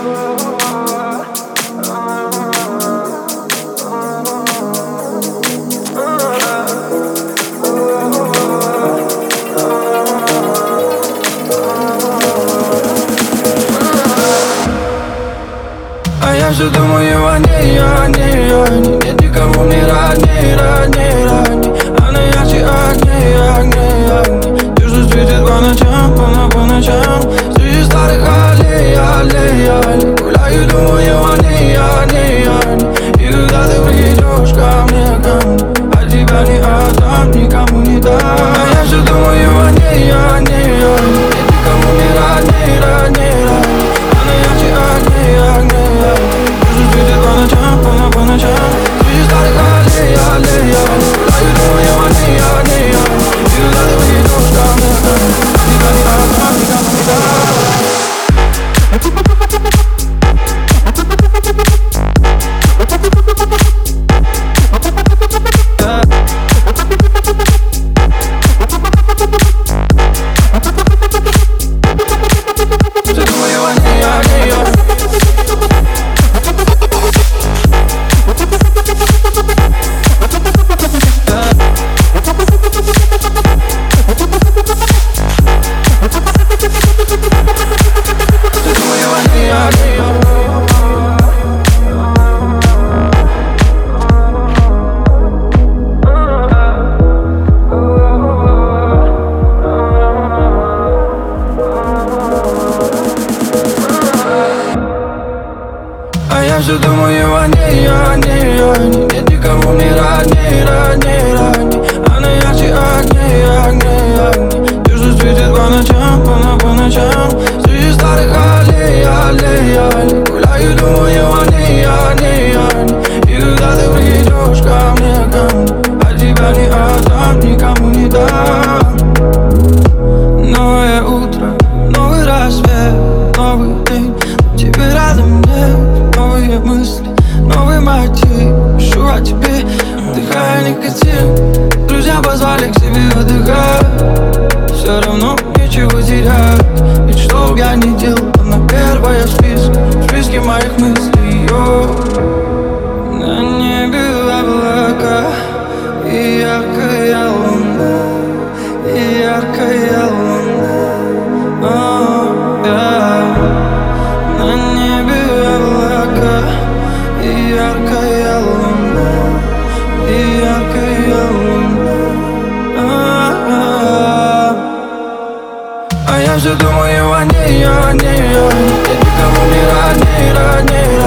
А я же думаю о ней, о ней, о ней. Нет никого мне родней А я же думаю о ней, о ней, о ней. нечего терять Ведь что б я ни делал, она первая в списке. В списке моих мыслей Yo. На небе облака. И яркая луна. И яркая луна. На небе облака. И яркая луна. все думаю о ней, о ней, о ней Я никого не родней, родней